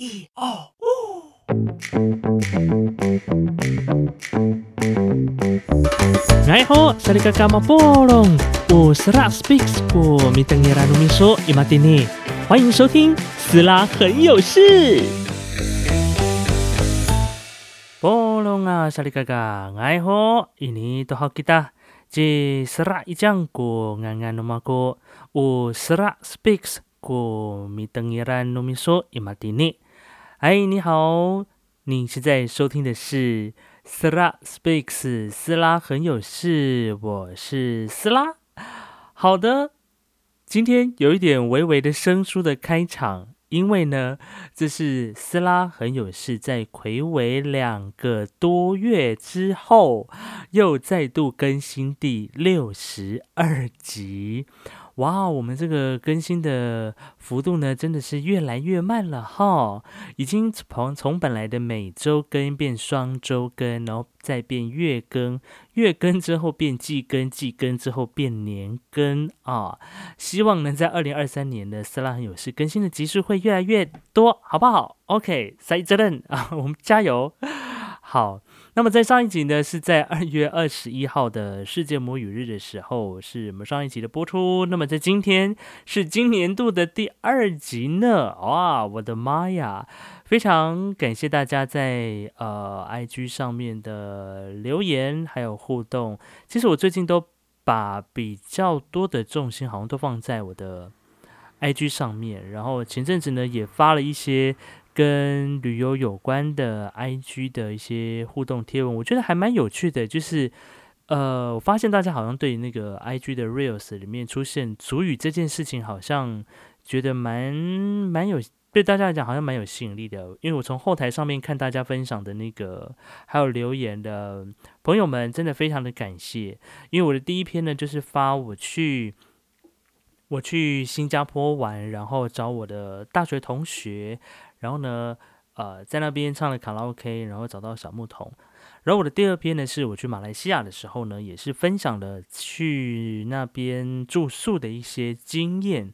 一二五。哎吼，萨利嘎嘎马波隆，我是拉 speaks 过米登耶拉努米说伊马蒂尼，欢迎收听斯拉很有事。波隆啊，萨利嘎嘎，哎吼，印尼多好吉达，这斯拉一讲过安安努马过，我是拉 speaks 过米登耶拉努米说伊马蒂尼。哎，你好，你现在收听的是。斯拉 speaks，斯拉很有事，我是斯拉。好的，今天有一点微微的生疏的开场，因为呢，这是斯拉很有事，在魁违两个多月之后，又再度更新第六十二集。哇，我们这个更新的幅度呢，真的是越来越慢了哈！已经从从本来的每周更变双周更，然后再变月更，月更之后变季更，季更之后变年更啊！希望能在二零二三年的斯拉很有事更新的集数会越来越多，好不好？OK，塞责任啊，我们加油！好。那么在上一集呢，是在 二月二十一号的世界母语日的时候，是我们上一集的播出。那么在今天是今年度的第二集呢，哇，我的妈呀！非常感谢大家在呃 IG 上面的留言还有互动。其实我最近都把比较多的重心好像都放在我的 IG 上面，然后前阵子呢也发了一些。跟旅游有关的 IG 的一些互动贴文，我觉得还蛮有趣的。就是，呃，我发现大家好像对那个 IG 的 Reels 里面出现主语这件事情，好像觉得蛮蛮有，对大家来讲好像蛮有吸引力的。因为我从后台上面看大家分享的那个，还有留言的朋友们，真的非常的感谢。因为我的第一篇呢，就是发我去我去新加坡玩，然后找我的大学同学。然后呢，呃，在那边唱了卡拉 OK，然后找到小牧童。然后我的第二篇呢，是我去马来西亚的时候呢，也是分享了去那边住宿的一些经验。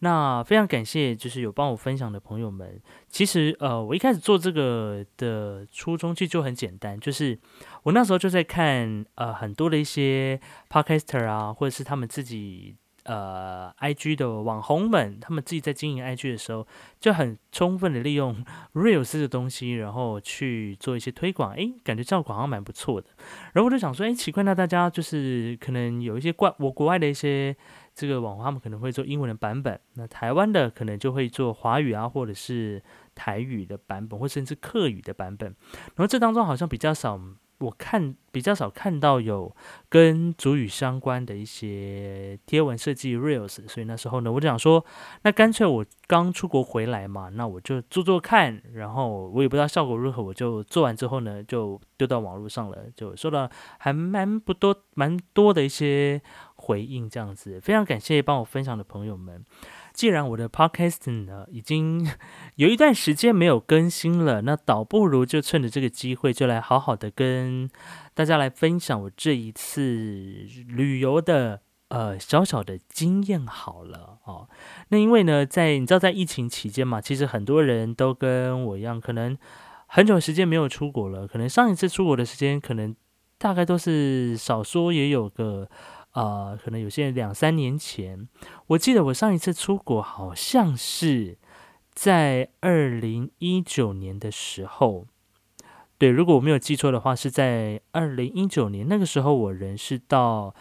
那非常感谢，就是有帮我分享的朋友们。其实，呃，我一开始做这个的初衷其实就很简单，就是我那时候就在看呃很多的一些 Podcaster 啊，或者是他们自己。呃，I G 的网红们，他们自己在经营 I G 的时候，就很充分的利用 Reels 的东西，然后去做一些推广，诶，感觉效果好像蛮不错的。然后我就想说，诶，奇怪，那大家就是可能有一些怪我国外的一些这个网红，他们可能会做英文的版本，那台湾的可能就会做华语啊，或者是台语的版本，或甚至客语的版本。然后这当中好像比较少。我看比较少看到有跟主语相关的一些贴文设计 reels，所以那时候呢，我就想说，那干脆我刚出国回来嘛，那我就做做看，然后我也不知道效果如何，我就做完之后呢，就丢到网络上了，就收到还蛮不多、蛮多的一些回应，这样子，非常感谢帮我分享的朋友们。既然我的 podcast 呢已经 有一段时间没有更新了，那倒不如就趁着这个机会，就来好好的跟大家来分享我这一次旅游的呃小小的经验好了哦。那因为呢，在你知道在疫情期间嘛，其实很多人都跟我一样，可能很久时间没有出国了，可能上一次出国的时间，可能大概都是少说也有个。呃，可能有些人两三年前，我记得我上一次出国好像是在二零一九年的时候，对，如果我没有记错的话，是在二零一九年。那个时候，我人是到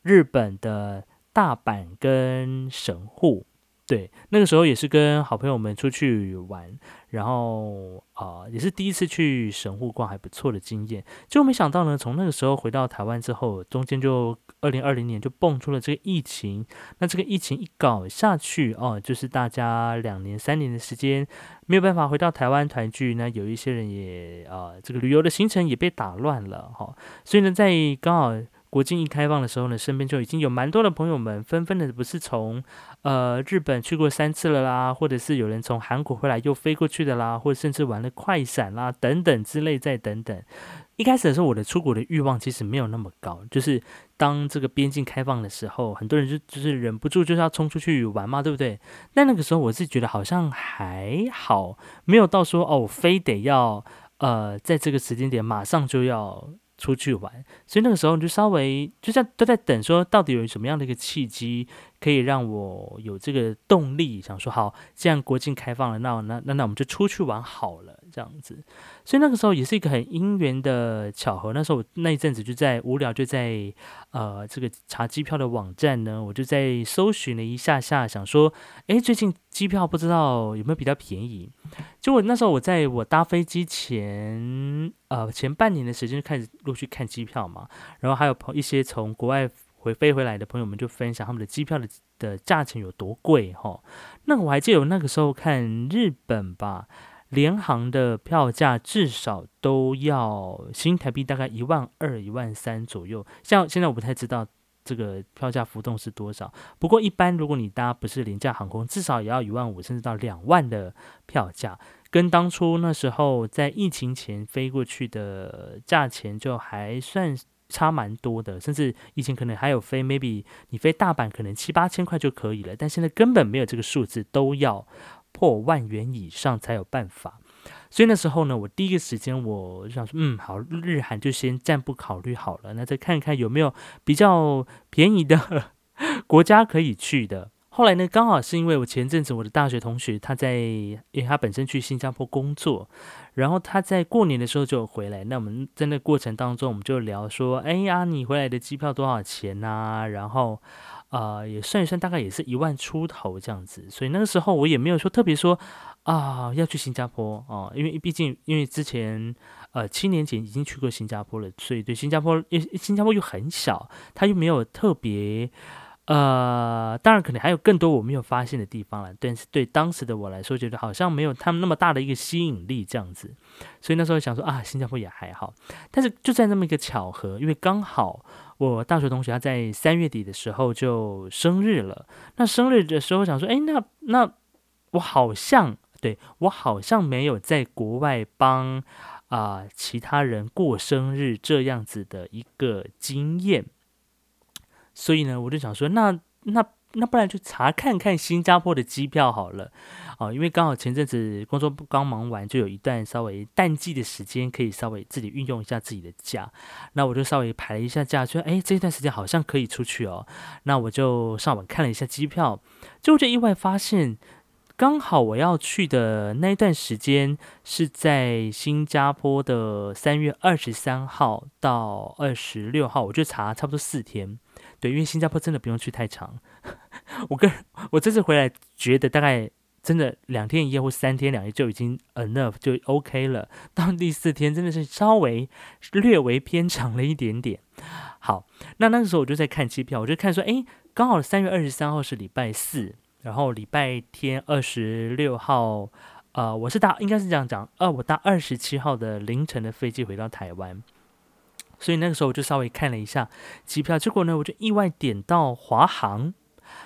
日本的大阪跟神户，对，那个时候也是跟好朋友们出去玩。然后啊，也是第一次去神户逛，还不错的经验。就没想到呢，从那个时候回到台湾之后，中间就二零二零年就蹦出了这个疫情。那这个疫情一搞下去哦，就是大家两年、三年的时间没有办法回到台湾团聚。那有一些人也啊，这个旅游的行程也被打乱了哈。所以呢，在刚好国境一开放的时候呢，身边就已经有蛮多的朋友们纷纷的不是从呃日本去过三次了啦，或者是有人从韩国回来又飞过去的啦，或者甚至玩了快闪啦等等之类，再等等。一开始的时候，我的出国的欲望其实没有那么高，就是当这个边境开放的时候，很多人就就是忍不住就是要冲出去玩嘛，对不对？但那个时候我是觉得好像还好，没有到说哦，非得要呃在这个时间点马上就要。出去玩，所以那个时候你就稍微就在都在等，说到底有什么样的一个契机可以让我有这个动力，想说好，既然国境开放了，那那那那我们就出去玩好了，这样子。所以那个时候也是一个很因缘的巧合。那时候我那一阵子就在无聊，就在呃这个查机票的网站呢，我就在搜寻了一下下，想说，哎，最近机票不知道有没有比较便宜。结果那时候我在我搭飞机前呃前半年的时间就开始陆续看机票嘛，然后还有朋一些从国外回飞回来的朋友们就分享他们的机票的的价钱有多贵哈。那我还记得我那个时候看日本吧。联航的票价至少都要新台币大概一万二、一万三左右。像现在我不太知道这个票价浮动是多少，不过一般如果你搭不是廉价航空，至少也要一万五甚至到两万的票价，跟当初那时候在疫情前飞过去的价钱就还算差蛮多的。甚至以前可能还有飞，maybe 你飞大阪可能七八千块就可以了，但现在根本没有这个数字，都要。破万元以上才有办法，所以那时候呢，我第一个时间我就想说，嗯，好，日韩就先暂不考虑好了，那再看看有没有比较便宜的 国家可以去的。后来呢，刚好是因为我前阵子我的大学同学他在，因为他本身去新加坡工作，然后他在过年的时候就回来，那我们在那过程当中，我们就聊说，哎呀，你回来的机票多少钱呐？然后。啊，也算一算，大概也是一万出头这样子，所以那个时候我也没有说特别说啊要去新加坡啊，因为毕竟因为之前呃七年前已经去过新加坡了，所以对新加坡，因新加坡又很小，它又没有特别。呃，当然可能还有更多我没有发现的地方了，但是对当时的我来说，觉得好像没有他们那么大的一个吸引力这样子，所以那时候想说啊，新加坡也还好。但是就在那么一个巧合，因为刚好我大学同学他在三月底的时候就生日了，那生日的时候想说，哎，那那我好像对我好像没有在国外帮啊其他人过生日这样子的一个经验。所以呢，我就想说，那那那不然就查看看新加坡的机票好了，哦，因为刚好前阵子工作刚忙完，就有一段稍微淡季的时间，可以稍微自己运用一下自己的假。那我就稍微排了一下假，说，哎，这段时间好像可以出去哦。那我就上网看了一下机票，就就意外发现，刚好我要去的那一段时间是在新加坡的三月二十三号到二十六号，我就查差不多四天。对，因为新加坡真的不用去太长。我跟我这次回来觉得大概真的两天一夜或三天两夜就已经 enough 就 OK 了。到第四天真的是稍微略微偏长了一点点。好，那那个时候我就在看机票，我就看说，哎，刚好三月二十三号是礼拜四，然后礼拜天二十六号，呃，我是搭应该是这样讲，呃，我搭二十七号的凌晨的飞机回到台湾。所以那个时候我就稍微看了一下机票，结果呢，我就意外点到华航。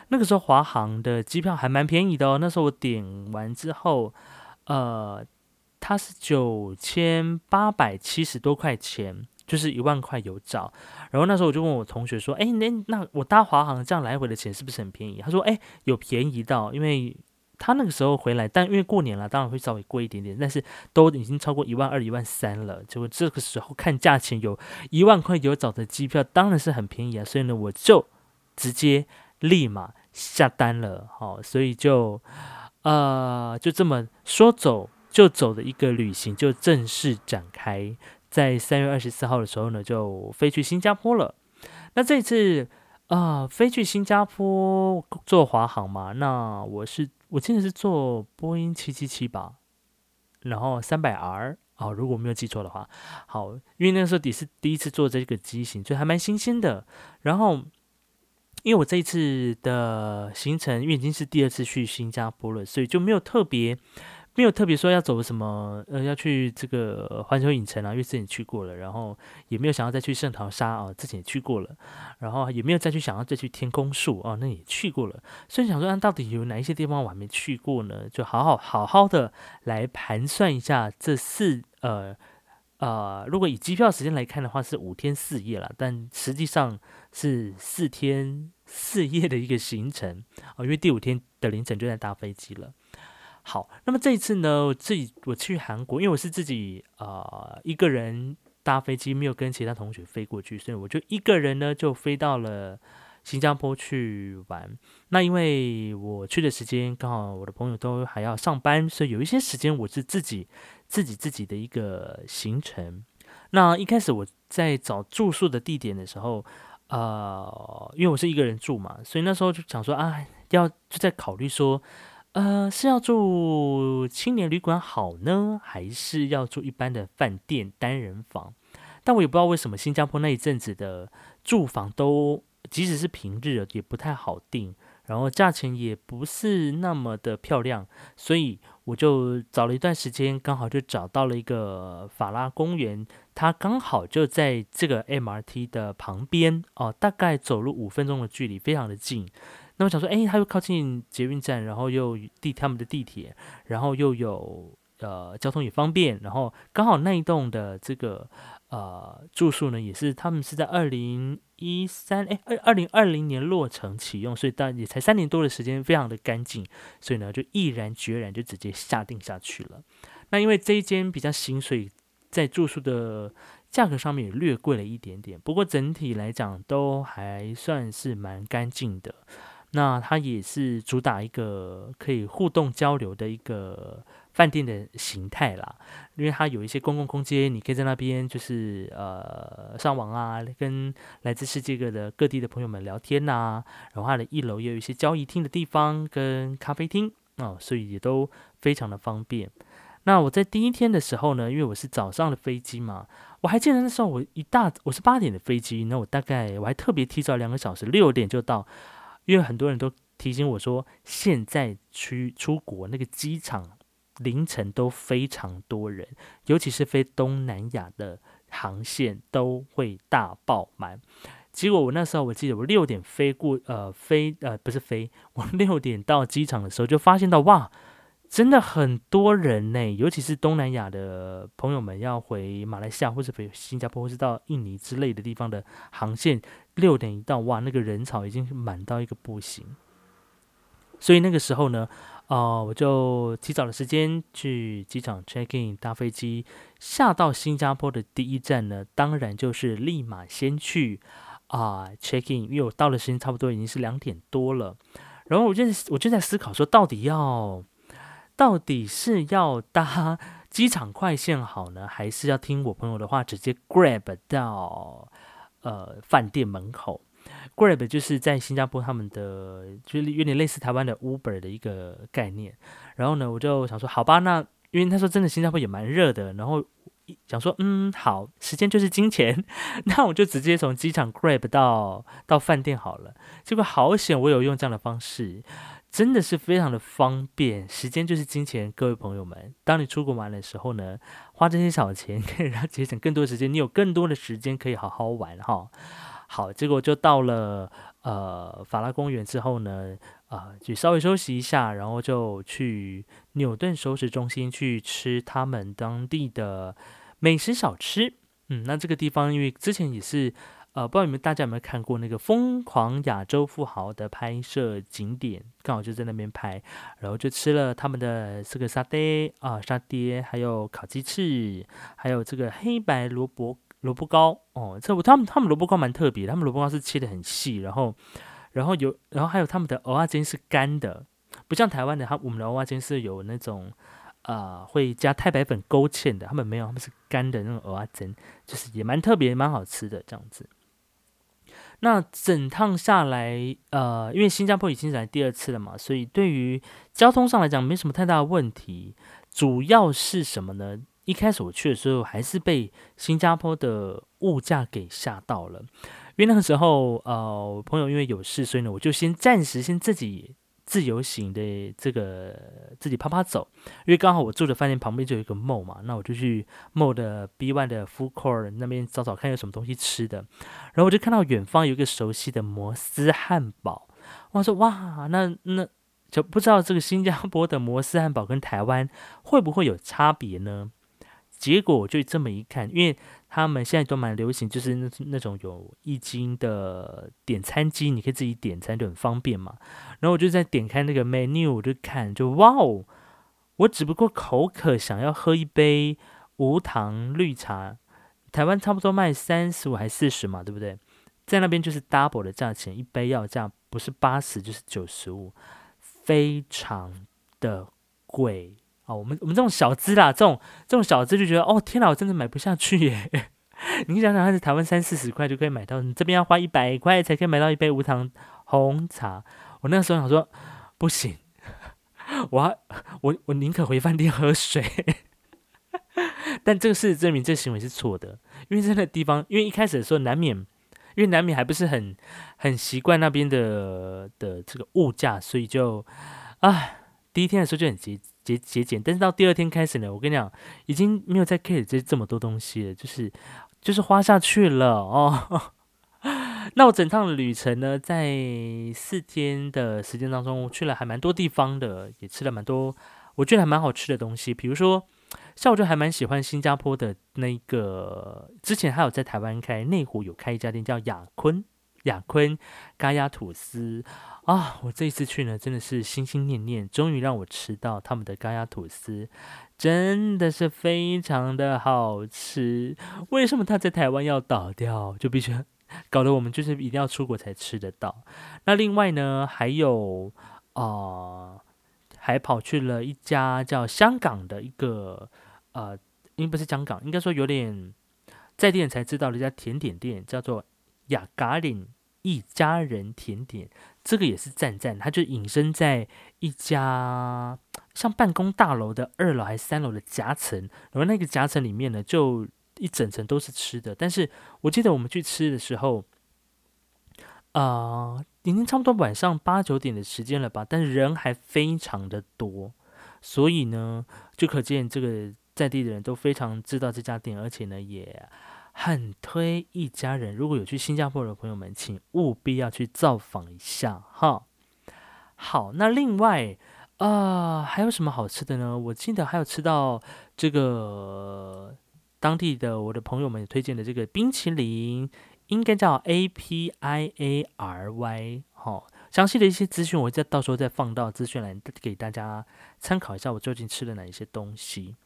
那个时候华航的机票还蛮便宜的哦。那时候我点完之后，呃，它是九千八百七十多块钱，就是一万块有找。然后那时候我就问我同学说：“哎，那那我搭华航这样来回的钱是不是很便宜？”他说：“哎，有便宜到，因为。”他那个时候回来，但因为过年了，当然会稍微贵一点点，但是都已经超过一万二、一万三了。结果这个时候看价钱，有一万块有找的机票，当然是很便宜啊。所以呢，我就直接立马下单了。好，所以就呃，就这么说走就走的一个旅行就正式展开。在三月二十四号的时候呢，就飞去新加坡了。那这次啊，飞去新加坡坐华航嘛，那我是。我记得是坐波音七七七吧，然后三百 R 哦，如果我没有记错的话，好，因为那时候也是第一次坐这个机型，所以还蛮新鲜的。然后，因为我这一次的行程，因为已经是第二次去新加坡了，所以就没有特别没有特别说要走什么，呃，要去这个环球影城啊，因为之前去过了，然后也没有想要再去圣淘沙啊，之前也去过了，然后也没有再去想要再去天空树啊，那也去过了，所以想说，那到底有哪一些地方我还没去过呢？就好好好好的来盘算一下这四呃呃，如果以机票时间来看的话，是五天四夜了，但实际上是四天四夜的一个行程啊，因为第五天的凌晨就在搭飞机了。好，那么这一次呢，我自己我去韩国，因为我是自己呃一个人搭飞机，没有跟其他同学飞过去，所以我就一个人呢就飞到了新加坡去玩。那因为我去的时间刚好我的朋友都还要上班，所以有一些时间我是自己自己自己的一个行程。那一开始我在找住宿的地点的时候，呃，因为我是一个人住嘛，所以那时候就想说啊，要就在考虑说。呃，是要住青年旅馆好呢，还是要住一般的饭店单人房？但我也不知道为什么新加坡那一阵子的住房都，即使是平日也不太好订，然后价钱也不是那么的漂亮，所以我就找了一段时间，刚好就找到了一个法拉公园，它刚好就在这个 MRT 的旁边哦，大概走路五分钟的距离，非常的近。那我想说，哎，它又靠近捷运站，然后又地他们的地铁，然后又有呃交通也方便，然后刚好那一栋的这个呃住宿呢，也是他们是在二零一三哎二二零二零年落成启用，所以但也才三年多的时间，非常的干净，所以呢就毅然决然就直接下定下去了。那因为这一间比较新，所以在住宿的价格上面也略贵了一点点，不过整体来讲都还算是蛮干净的。那它也是主打一个可以互动交流的一个饭店的形态啦，因为它有一些公共空间，你可以在那边就是呃上网啊，跟来自世界各的各地的朋友们聊天呐。然后它的一楼也有一些交易厅的地方跟咖啡厅啊，所以也都非常的方便。那我在第一天的时候呢，因为我是早上的飞机嘛，我还记得那时候我一大我是八点的飞机，那我大概我还特别提早两个小时，六点就到。因为很多人都提醒我说，现在去出国那个机场凌晨都非常多人，尤其是飞东南亚的航线都会大爆满。结果我那时候我记得我六点飞过，呃，飞呃不是飞，我六点到机场的时候就发现到哇。真的很多人呢，尤其是东南亚的朋友们要回马来西亚或者回新加坡或是到印尼之类的地方的航线，六点一到，哇，那个人潮已经满到一个不行。所以那个时候呢，啊，我就提早的时间去机场 check in 搭飞机，下到新加坡的第一站呢，当然就是立马先去啊 check in，因为我到的时间差不多已经是两点多了，然后我就我就在思考说，到底要。到底是要搭机场快线好呢，还是要听我朋友的话，直接 Grab 到呃饭店门口？Grab 就是在新加坡他们的，就是有点类似台湾的 Uber 的一个概念。然后呢，我就想说，好吧，那因为他说真的新加坡也蛮热的，然后想说，嗯，好，时间就是金钱，那我就直接从机场 Grab 到到饭店好了。结果好险，我有用这样的方式。真的是非常的方便，时间就是金钱，各位朋友们，当你出国玩的时候呢，花这些小钱可以让节省更多时间，你有更多的时间可以好好玩哈。好，结果就到了呃法拉公园之后呢，啊，就稍微休息一下，然后就去纽顿熟食中心去吃他们当地的美食小吃。嗯，那这个地方因为之前也是。呃，不知道你们大家有没有看过那个《疯狂亚洲富豪》的拍摄景点，刚好就在那边拍，然后就吃了他们的这个沙爹啊，沙爹，还有烤鸡翅，还有这个黑白萝卜萝卜糕哦，这他们他们萝卜糕蛮特别，他们萝卜糕是切的很细，然后然后有然后还有他们的蚵仔煎是干的，不像台湾的，他我们的蚵仔煎是有那种啊会加太白粉勾芡的，他们没有，他们是干的那种蚵仔煎，就是也蛮特别，蛮好吃的这样子。那整趟下来，呃，因为新加坡已经来第二次了嘛，所以对于交通上来讲没什么太大的问题。主要是什么呢？一开始我去的时候，还是被新加坡的物价给吓到了。因为那个时候，呃，朋友因为有事，所以呢，我就先暂时先自己自由行的这个自己啪啪走，因为刚好我住的饭店旁边就有一个 mall 嘛，那我就去 mall 的 B one 的 food court 那边找找看有什么东西吃的，然后我就看到远方有一个熟悉的摩斯汉堡，我说哇，那那就不知道这个新加坡的摩斯汉堡跟台湾会不会有差别呢？结果我就这么一看，因为他们现在都蛮流行，就是那那种有易经的点餐机，你可以自己点餐，就很方便嘛。然后我就在点开那个 menu，我就看，就哇哦！我只不过口渴，想要喝一杯无糖绿茶，台湾差不多卖三十五还四十嘛，对不对？在那边就是 double 的价钱，一杯要价不是八十就是九十五，非常的贵。哦，我们我们这种小资啦，这种这种小资就觉得，哦天哪，我真的买不下去耶！你想想，他在台湾三四十块就可以买到，你这边要花一百块才可以买到一杯无糖红茶。我那时候想说，不行，我我我宁可回饭店喝水。但这个事实证明，这行为是错的，因为在那地方，因为一开始的时候难免，因为难免还不是很很习惯那边的的这个物价，所以就啊，第一天的时候就很急。节节俭，但是到第二天开始呢，我跟你讲，已经没有再 care 这这么多东西了，就是就是花下去了哦。那我整趟旅程呢，在四天的时间当中，我去了还蛮多地方的，也吃了蛮多我觉得还蛮好吃的东西。比如说，像我就还蛮喜欢新加坡的那个，之前还有在台湾开内湖有开一家店叫雅坤雅坤咖鸭吐司。啊，我这一次去呢，真的是心心念念，终于让我吃到他们的咖鸭吐司，真的是非常的好吃。为什么他在台湾要倒掉，就必须搞得我们就是一定要出国才吃得到？那另外呢，还有啊，还跑去了一家叫香港的一个呃，应不是香港，应该说有点在店才知道的一家甜点店，叫做雅嘎岭一家人甜点。这个也是赞赞，它就隐身在一家像办公大楼的二楼还是三楼的夹层，然后那个夹层里面呢，就一整层都是吃的。但是我记得我们去吃的时候，啊，已经差不多晚上八九点的时间了吧，但是人还非常的多，所以呢，就可见这个在地的人都非常知道这家店，而且呢也。很推一家人，如果有去新加坡的朋友们，请务必要去造访一下哈。好，那另外啊，还有什么好吃的呢？我记得还有吃到这个当地的我的朋友们推荐的这个冰淇淋，应该叫 A P I A R Y 好，详细的一些资讯，我再到时候再放到资讯栏给大家参考一下，我究竟吃了哪一些东西。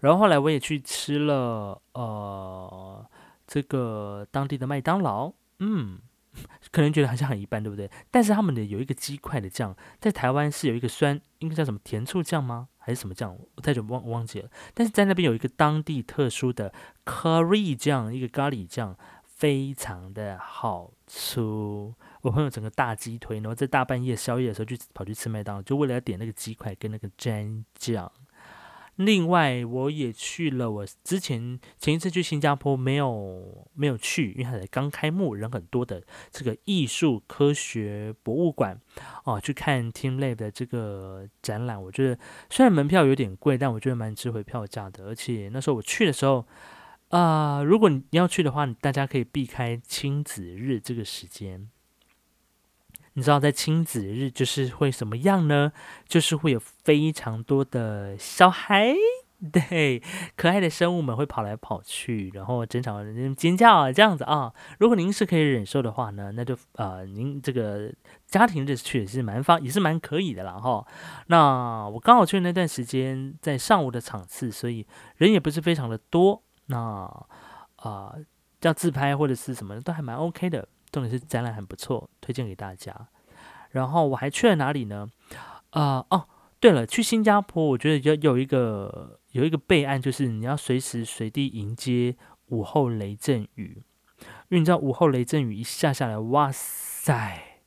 然后后来我也去吃了，呃，这个当地的麦当劳，嗯，可能觉得好像很一般，对不对？但是他们的有一个鸡块的酱，在台湾是有一个酸，应该叫什么甜醋酱吗？还是什么酱？我太久忘忘记了。但是在那边有一个当地特殊的 curry 酱，一个咖喱酱，非常的好吃。我朋友整个大鸡腿，然后在大半夜宵夜的时候就跑去吃麦当劳，就为了要点那个鸡块跟那个蘸酱。另外，我也去了。我之前前一次去新加坡没有没有去，因为它才刚开幕，人很多的这个艺术科学博物馆哦，去看 Team Lab 的这个展览。我觉得虽然门票有点贵，但我觉得蛮值回票价的。而且那时候我去的时候，啊，如果你要去的话，大家可以避开亲子日这个时间。你知道在亲子日就是会什么样呢？就是会有非常多的小孩，对，可爱的生物们会跑来跑去，然后争吵、尖叫啊，这样子啊。如果您是可以忍受的话呢，那就呃，您这个家庭日去也是蛮方，也是蛮可以的啦哈。那我刚好去那段时间在上午的场次，所以人也不是非常的多。那啊，叫自拍或者是什么都还蛮 OK 的。重点是展览很不错，推荐给大家。然后我还去了哪里呢？啊哦，对了，去新加坡，我觉得要有一个有一个备案，就是你要随时随地迎接午后雷阵雨，因为你知道午后雷阵雨一下下来，哇塞，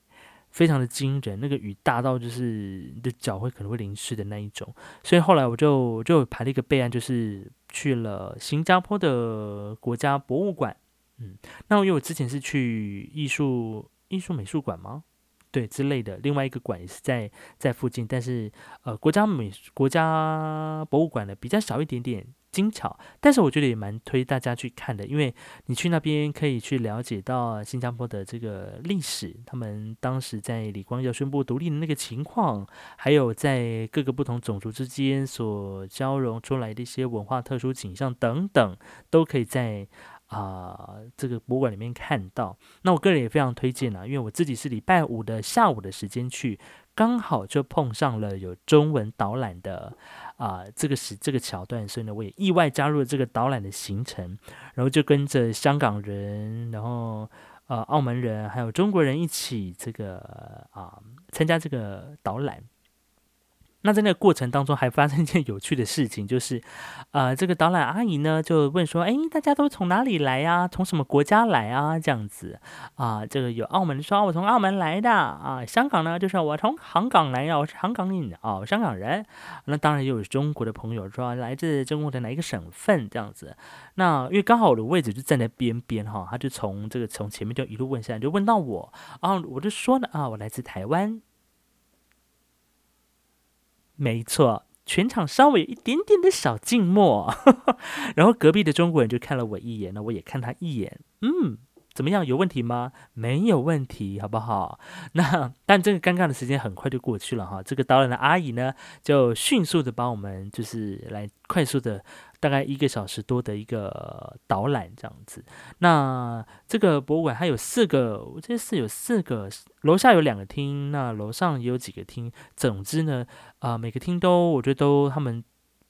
非常的惊人，那个雨大到就是你的脚会可能会淋湿的那一种。所以后来我就就排了一个备案，就是去了新加坡的国家博物馆。嗯，那因为我之前是去艺术艺术美术馆吗？对之类的。另外一个馆也是在在附近，但是呃，国家美国家博物馆呢比较小一点点。精巧，但是我觉得也蛮推大家去看的，因为你去那边可以去了解到新加坡的这个历史，他们当时在李光耀宣布独立的那个情况，还有在各个不同种族之间所交融出来的一些文化特殊景象等等，都可以在啊这个博物馆里面看到。那我个人也非常推荐啊，因为我自己是礼拜五的下午的时间去。刚好就碰上了有中文导览的啊，这个是这个桥段，所以呢，我也意外加入了这个导览的行程，然后就跟着香港人，然后呃澳门人，还有中国人一起这个啊参加这个导览。那在那个过程当中，还发生一件 有趣的事情，就是，呃，这个导览阿姨呢就问说：“哎，大家都从哪里来呀？从什么国家来啊？这样子啊？这个有澳门说，我从澳门来的啊。香港呢，就是我从香港来呀，我是香港人啊，香港人。那当然也有中国的朋友说来自中国的哪一个省份这样子。那因为刚好我的位置就站在边边哈，他就从这个从前面就一路问下来，就问到我然啊，我就说呢啊，我来自台湾。”没错，全场稍微有一点点的小静默，然后隔壁的中国人就看了我一眼，那我也看他一眼，嗯。怎么样？有问题吗？没有问题，好不好？那但这个尴尬的时间很快就过去了哈。这个导演的阿姨呢，就迅速的帮我们，就是来快速的，大概一个小时多的一个导览这样子。那这个博物馆它有四个，我这是有四个，楼下有两个厅，那楼上也有几个厅。总之呢，啊，每个厅都我觉得都他们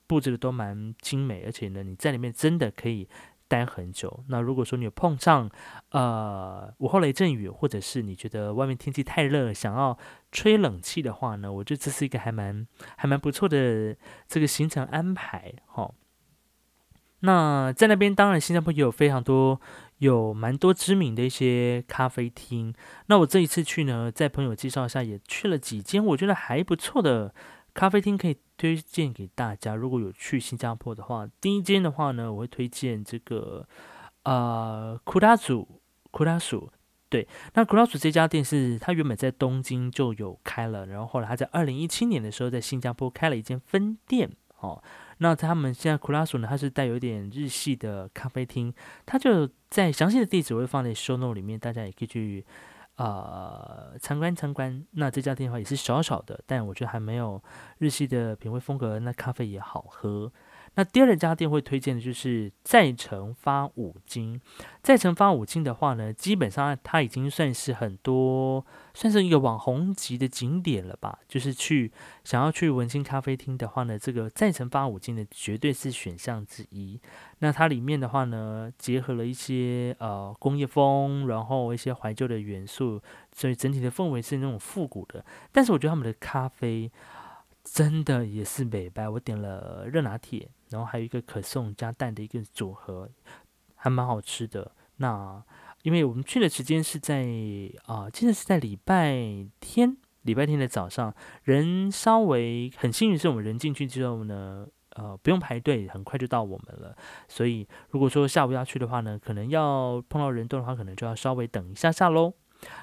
布置的都蛮精美，而且呢，你在里面真的可以。待很久。那如果说你有碰上呃午后雷阵雨，或者是你觉得外面天气太热，想要吹冷气的话呢，我觉得这是一个还蛮还蛮不错的这个行程安排哈。那在那边，当然新加坡也有非常多有蛮多知名的一些咖啡厅。那我这一次去呢，在朋友介绍下，也去了几间我觉得还不错的。咖啡厅可以推荐给大家，如果有去新加坡的话，第一间的话呢，我会推荐这个呃库拉祖库拉鼠。对，那库拉鼠这家店是它原本在东京就有开了，然后后来它在二零一七年的时候在新加坡开了一间分店。哦，那他们现在库拉索呢，它是带有点日系的咖啡厅，它就在详细的地址我会放在 show note 里面，大家也可以去。呃，参观参观，那这家店的话也是小小的，但我觉得还没有日系的品味风格，那咖啡也好喝。那第二家店会推荐的就是在城发五金。在城发五金的话呢，基本上它已经算是很多，算是一个网红级的景点了吧。就是去想要去文青咖啡厅的话呢，这个在城发五金的绝对是选项之一。那它里面的话呢，结合了一些呃工业风，然后一些怀旧的元素，所以整体的氛围是那种复古的。但是我觉得他们的咖啡真的也是美白。我点了热拿铁。然后还有一个可颂加蛋的一个组合，还蛮好吃的。那因为我们去的时间是在啊，记得是在礼拜天，礼拜天的早上，人稍微很幸运，是我们人进去之后呢，呃，不用排队，很快就到我们了。所以如果说下午要去的话呢，可能要碰到人多的话，可能就要稍微等一下下喽。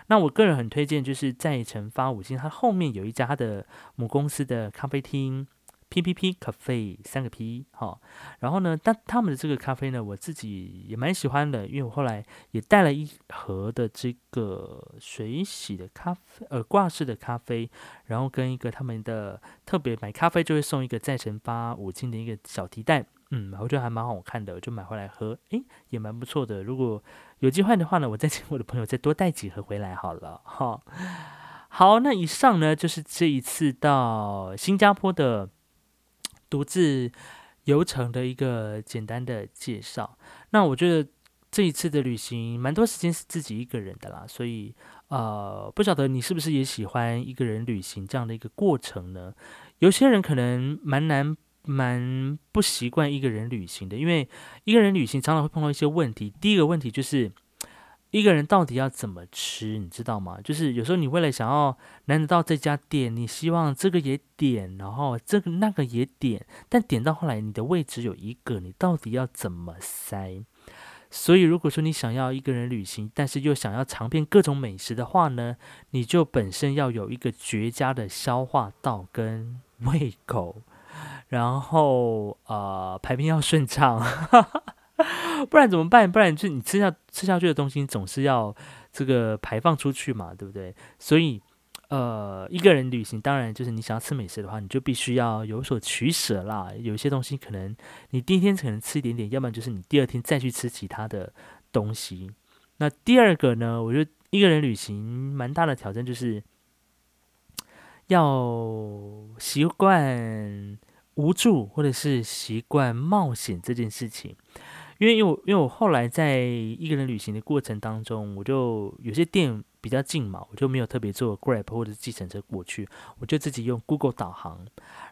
那我个人很推荐，就是在成发五星，它后面有一家的母公司的咖啡厅。P P P 咖啡三个 P 哈，然后呢，但他们的这个咖啡呢，我自己也蛮喜欢的，因为我后来也带了一盒的这个水洗的咖啡，呃，挂式的咖啡，然后跟一个他们的特别买咖啡就会送一个再成发五斤的一个小提袋，嗯，我觉得还蛮好看的，我就买回来喝，诶，也蛮不错的。如果有机会的话呢，我再请我的朋友再多带几盒回来好了哈。好，那以上呢就是这一次到新加坡的。独自游程的一个简单的介绍。那我觉得这一次的旅行蛮多时间是自己一个人的啦，所以呃，不晓得你是不是也喜欢一个人旅行这样的一个过程呢？有些人可能蛮难、蛮不习惯一个人旅行的，因为一个人旅行常常会碰到一些问题。第一个问题就是。一个人到底要怎么吃，你知道吗？就是有时候你为了想要难得到这家店，你希望这个也点，然后这个那个也点，但点到后来你的位置有一个，你到底要怎么塞？所以如果说你想要一个人旅行，但是又想要尝遍各种美食的话呢，你就本身要有一个绝佳的消化道跟胃口，然后呃排便要顺畅，不然怎么办？不然就你吃下吃下去的东西总是要这个排放出去嘛，对不对？所以。呃，一个人旅行，当然就是你想要吃美食的话，你就必须要有所取舍啦。有一些东西可能你第一天可能吃一点点，要不然就是你第二天再去吃其他的东西。那第二个呢，我觉得一个人旅行蛮大的挑战，就是要习惯无助，或者是习惯冒险这件事情。因为，因为我因为我后来在一个人旅行的过程当中，我就有些店。比较近嘛，我就没有特别坐 Grab 或者是计程车过去，我就自己用 Google 导航。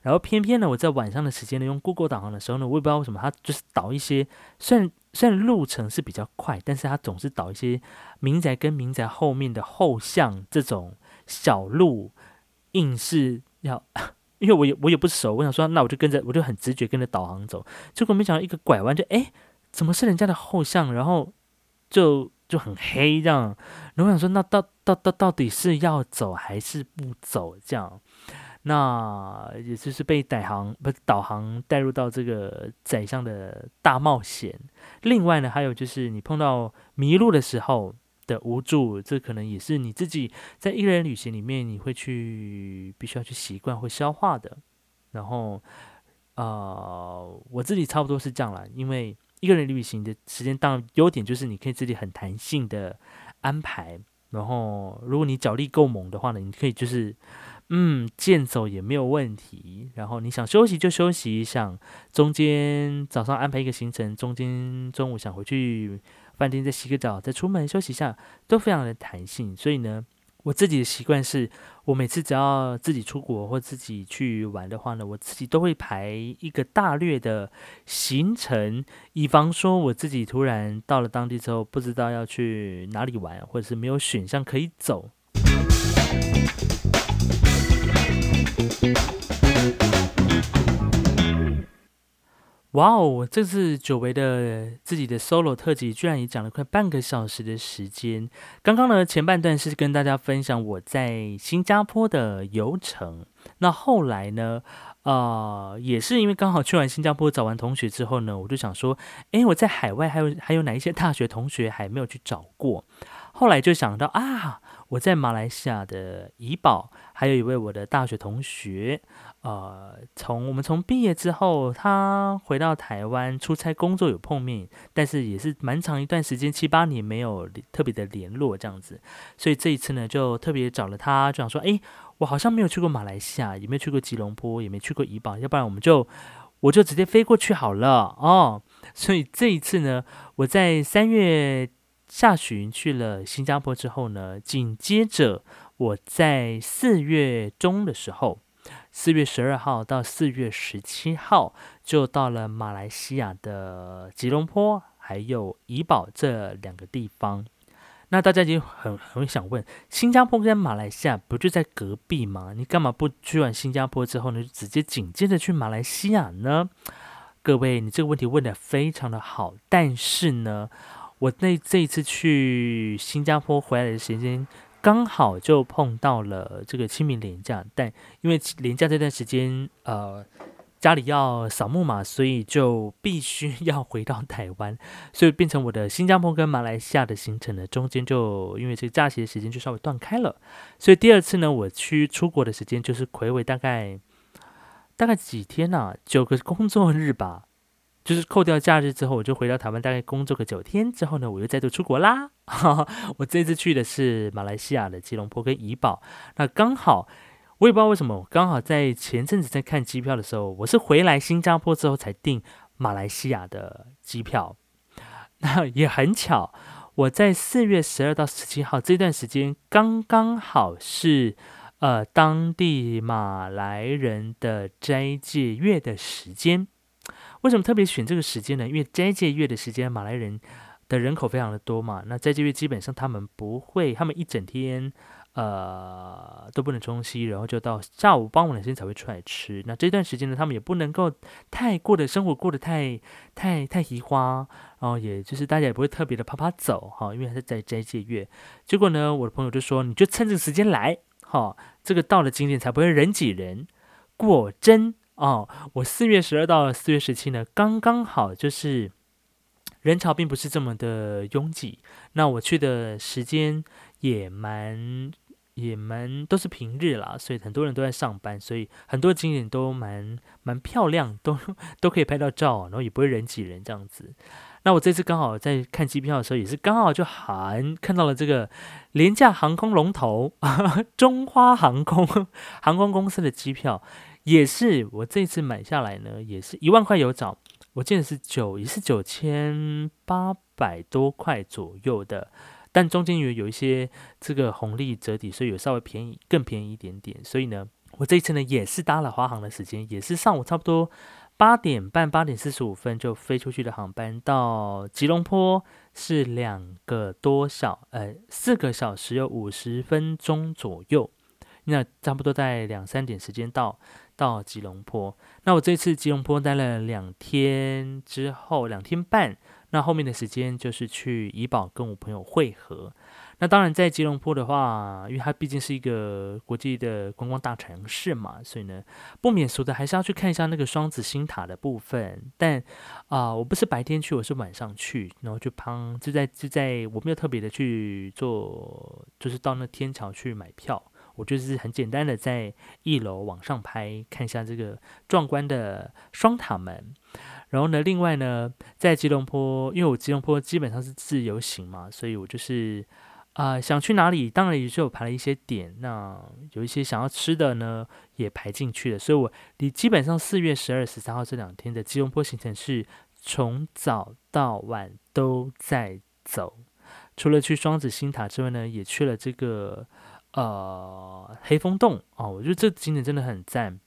然后偏偏呢，我在晚上的时间呢用 Google 导航的时候呢，我也不知道为什么它就是导一些，虽然虽然路程是比较快，但是它总是导一些民宅跟民宅后面的后巷这种小路，硬是要，因为我也我也不熟，我想说那我就跟着，我就很直觉跟着导航走，结果没想到一个拐弯就哎，怎么是人家的后巷？然后就。就很黑这样，然后我想说，那到到到到底是要走还是不走？这样，那也就是被导航不是导航带入到这个宰相的大冒险。另外呢，还有就是你碰到迷路的时候的无助，这可能也是你自己在一个人旅行里面你会去必须要去习惯或消化的。然后，呃，我自己差不多是这样了，因为。一个人旅行的时间，当然优点就是你可以自己很弹性的安排。然后，如果你脚力够猛的话呢，你可以就是嗯，健走也没有问题。然后你想休息就休息，想中间早上安排一个行程，中间中午想回去饭店再洗个澡，再出门休息一下，都非常的弹性。所以呢。我自己的习惯是，我每次只要自己出国或自己去玩的话呢，我自己都会排一个大略的行程，以防说我自己突然到了当地之后，不知道要去哪里玩，或者是没有选项可以走。哇哦！这次久违的自己的 solo 特辑，居然也讲了快半个小时的时间。刚刚呢，前半段是跟大家分享我在新加坡的游程。那后来呢，呃，也是因为刚好去完新加坡找完同学之后呢，我就想说，诶，我在海外还有还有哪一些大学同学还没有去找过？后来就想到啊，我在马来西亚的怡保，还有一位我的大学同学。呃，从我们从毕业之后，他回到台湾出差工作有碰面，但是也是蛮长一段时间，七八年没有特别的联络这样子。所以这一次呢，就特别找了他，就想说，哎，我好像没有去过马来西亚，也没有去过吉隆坡，也没去过怡保，要不然我们就我就直接飞过去好了哦。所以这一次呢，我在三月下旬去了新加坡之后呢，紧接着我在四月中的时候。四月十二号到四月十七号，就到了马来西亚的吉隆坡，还有怡保这两个地方。那大家已经很很想问，新加坡跟马来西亚不就在隔壁吗？你干嘛不去完新加坡之后呢，就直接紧接着去马来西亚呢？各位，你这个问题问的非常的好，但是呢，我那这一次去新加坡回来的时间。刚好就碰到了这个清明连假，但因为连假这段时间，呃，家里要扫墓嘛，所以就必须 要回到台湾，所以变成我的新加坡跟马来西亚的行程呢，中间就因为这个假期的时间就稍微断开了，所以第二次呢，我去出国的时间就是魁伟大概大概几天呢？九个工作日吧。就是扣掉假日之后，我就回到台湾，大概工作个九天之后呢，我又再度出国啦。我这次去的是马来西亚的吉隆坡跟怡保。那刚好，我也不知道为什么，刚好在前阵子在看机票的时候，我是回来新加坡之后才订马来西亚的机票。那也很巧，我在四月十二到十七号这段时间，刚刚好是呃当地马来人的斋戒月的时间。为什么特别选这个时间呢？因为斋戒月的时间，马来人的人口非常的多嘛。那斋戒月基本上他们不会，他们一整天，呃都不能吃东西，然后就到下午傍晚的时间才会出来吃。那这段时间呢，他们也不能够太过的生活过得太太太移花，然后也就是大家也不会特别的啪啪走哈，因为还是在斋戒月。结果呢，我的朋友就说，你就趁这个时间来哈，这个到了景点才不会人挤人。果真哦，我四月十二到四月十七呢，刚刚好就是人潮并不是这么的拥挤。那我去的时间也蛮也蛮都是平日啦，所以很多人都在上班，所以很多景点都蛮蛮漂亮，都都可以拍到照，然后也不会人挤人这样子。那我这次刚好在看机票的时候，也是刚好就还看到了这个廉价航空龙头 中华航空航空公司的机票。也是我这次买下来呢，也是一万块有找，我记得是九也是九千八百多块左右的，但中间有有一些这个红利折抵，所以有稍微便宜更便宜一点点。所以呢，我这一次呢也是搭了华航的时间，也是上午差不多八点半八点四十五分就飞出去的航班，到吉隆坡是两个多小呃四个小时有五十分钟左右，那差不多在两三点时间到。到吉隆坡，那我这次吉隆坡待了两天之后，两天半，那后面的时间就是去怡保跟我朋友会合。那当然在吉隆坡的话，因为它毕竟是一个国际的观光大城市嘛，所以呢不免俗的还是要去看一下那个双子星塔的部分。但啊，我不是白天去，我是晚上去，然后就旁就在就在我没有特别的去做，就是到那天桥去买票。我就是很简单的在一楼往上拍，看一下这个壮观的双塔门。然后呢，另外呢，在吉隆坡，因为我吉隆坡基本上是自由行嘛，所以我就是啊想去哪里，当然也是有排了一些点。那有一些想要吃的呢，也排进去了。所以我你基本上四月十二、十三号这两天的吉隆坡行程是从早到晚都在走，除了去双子星塔之外呢，也去了这个。呃，黑风洞哦，我觉得这景点真的很赞，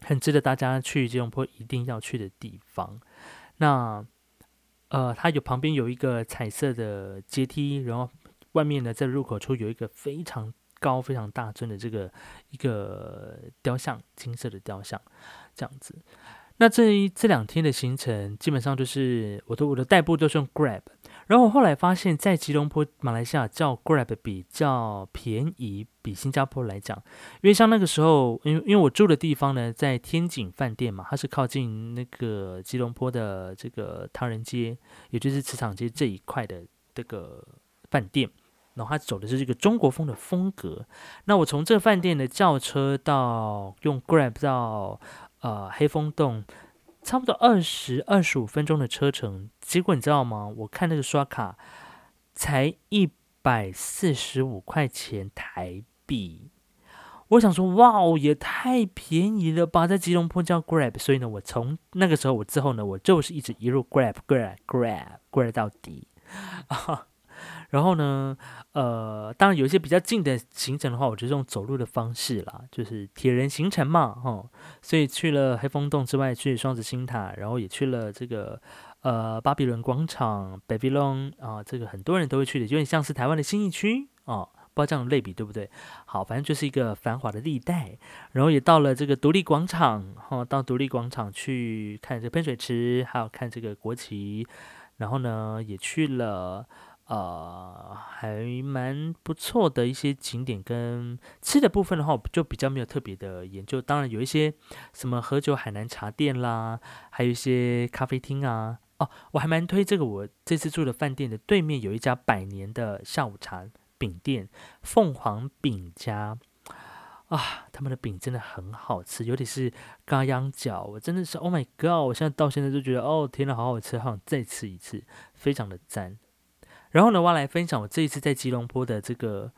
很值得大家去吉隆坡一定要去的地方。那呃，它有旁边有一个彩色的阶梯，然后外面呢，在入口处有一个非常高、非常大尊的这个一个雕像，金色的雕像，这样子。那这一这两天的行程，基本上就是我的我的代步都是用 Grab。然后我后来发现，在吉隆坡、马来西亚叫 Grab 比较便宜，比新加坡来讲，因为像那个时候，因为因为我住的地方呢，在天景饭店嘛，它是靠近那个吉隆坡的这个唐人街，也就是磁场街这一块的这个饭店，然后它走的是这个中国风的风格。那我从这饭店的轿车到用 Grab 到呃黑风洞。差不多二十二十五分钟的车程，结果你知道吗？我看那个刷卡才一百四十五块钱台币，我想说，哇，也太便宜了吧！在吉隆坡叫 Grab，所以呢，我从那个时候我之后呢，我就是一直一路 Grab Grab Grab Grab 到底。然后呢，呃，当然有一些比较近的行程的话，我就用走路的方式啦，就是铁人行程嘛，哈。所以去了黑风洞之外，去双子星塔，然后也去了这个呃巴比伦广场 （Babylon） 啊，这个很多人都会去的，有点像是台湾的新义区啊，不知道这样类比对不对？好，反正就是一个繁华的地带。然后也到了这个独立广场，哈，到独立广场去看这个喷水池，还有看这个国旗。然后呢，也去了。呃，还蛮不错的一些景点跟吃的部分的话，就比较没有特别的研究。当然有一些什么喝酒海南茶店啦，还有一些咖啡厅啊。哦，我还蛮推这个，我这次住的饭店的对面有一家百年的下午茶饼店——凤凰饼家啊，他们的饼真的很好吃，尤其是嘎央饺，我真的是 Oh my God！我现在到现在都觉得，哦天呐，好好吃，好想再吃一次，非常的赞。然后呢，我要来分享我这一次在吉隆坡的这个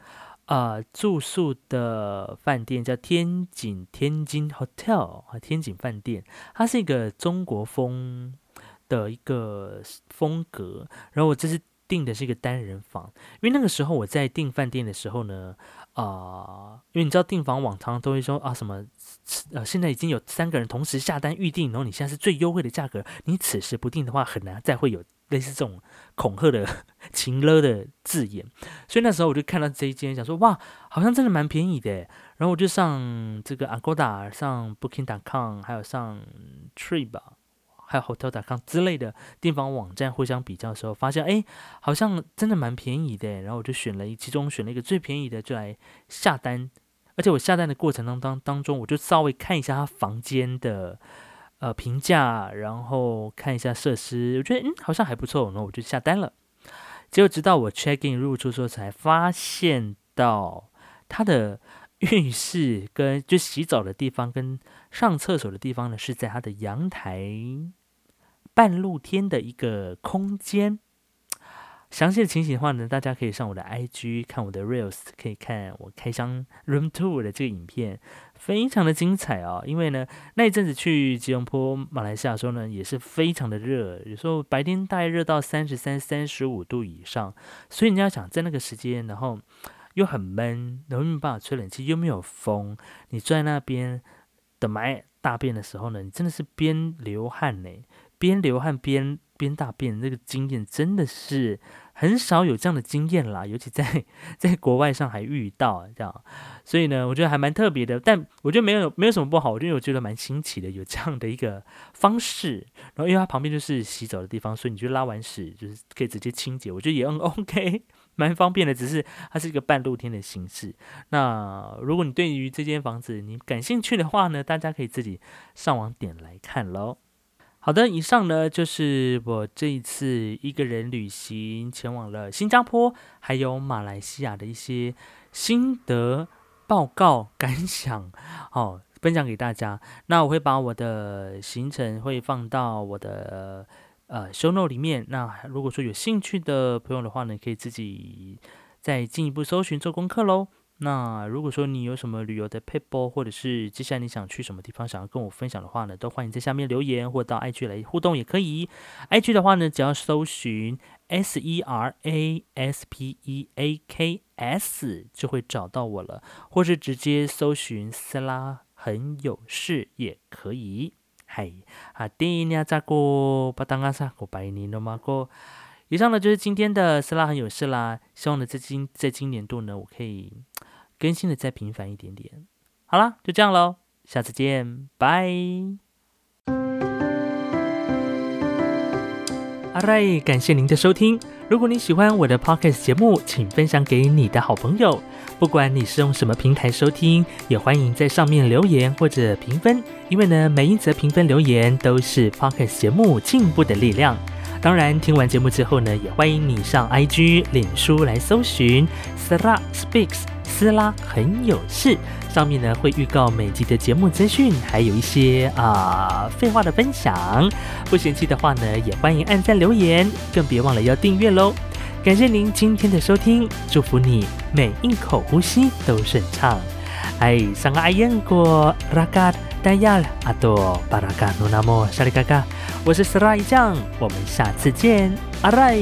呃住宿的饭店，叫天景天津 Hotel 啊，天景饭店，它是一个中国风的一个风格。然后我这是订的是一个单人房，因为那个时候我在订饭店的时候呢，啊，因为你知道订房网常都会说啊什么，呃，现在已经有三个人同时下单预订，然后你现在是最优惠的价格，你此时不订的话，很难再会有类似这种恐吓的、情勒的字眼。所以那时候我就看到这一间，想说哇，好像真的蛮便宜的。然后我就上这个 Agoda、上 Booking.com，还有上 Trip 吧。还有 Hotel.com 之类的订房网站互相比较的时候，发现哎，好像真的蛮便宜的。然后我就选了一，其中选了一个最便宜的，就来下单。而且我下单的过程当当当中，我就稍微看一下他房间的呃评价，然后看一下设施，我觉得嗯好像还不错，然后我就下单了。结果直到我 check in 入住时候，才发现到他的浴室跟就洗澡的地方跟上厕所的地方呢，是在他的阳台。半露天的一个空间，详细的情形的话呢，大家可以上我的 IG 看我的 Reels，可以看我开箱 Room Tour 的这个影片，非常的精彩哦。因为呢，那一阵子去吉隆坡马来西亚的时候呢，也是非常的热，有时候白天大概热到三十三、三十五度以上，所以你要想在那个时间，然后又很闷，然后没办法吹冷气，又没有风，你坐在那边等埋大便的时候呢，你真的是边流汗呢。边流汗边边大便，这个经验真的是很少有这样的经验啦，尤其在在国外上还遇到这样，所以呢，我觉得还蛮特别的。但我觉得没有没有什么不好，我觉得我觉得蛮新奇的，有这样的一个方式。然后因为它旁边就是洗澡的地方，所以你就拉完屎就是可以直接清洁，我觉得也很 OK，蛮方便的。只是它是一个半露天的形式。那如果你对于这间房子你感兴趣的话呢，大家可以自己上网点来看喽。好的，以上呢就是我这一次一个人旅行前往了新加坡还有马来西亚的一些心得报告感想，哦，分享给大家。那我会把我的行程会放到我的 show no 里面。那如果说有兴趣的朋友的话呢，可以自己再进一步搜寻做功课喽。那如果说你有什么旅游的 people，或者是接下来你想去什么地方，想要跟我分享的话呢，都欢迎在下面留言，或到 IG 来互动也可以。IG 的话呢，只要搜寻 S E R A S P E A K S 就会找到我了，或是直接搜寻斯拉很有事也可以。嗨，啊，第一年咋过？巴当阿萨过拜年了吗？过。以上呢就是今天的斯拉很有事啦，希望呢在今在今年度呢，我可以更新的再频繁一点点。好啦，就这样喽，下次见，拜。阿瑞，感谢您的收听。如果你喜欢我的 podcast 节目，请分享给你的好朋友。不管你是用什么平台收听，也欢迎在上面留言或者评分，因为呢，每一则评分留言都是 podcast 节目进步的力量。当然，听完节目之后呢，也欢迎你上 IG、脸书来搜寻 s r a Speaks，斯拉很有事。上面呢会预告每集的节目资讯，还有一些啊废话的分享。不嫌弃的话呢，也欢迎按赞留言，更别忘了要订阅喽。感谢您今天的收听，祝福你每一口呼吸都顺畅。哎，上个阿燕过拉嘎。大家阿多巴拉嘎努那莫沙里嘎嘎，我是斯拉一酱，我们下次见，阿来。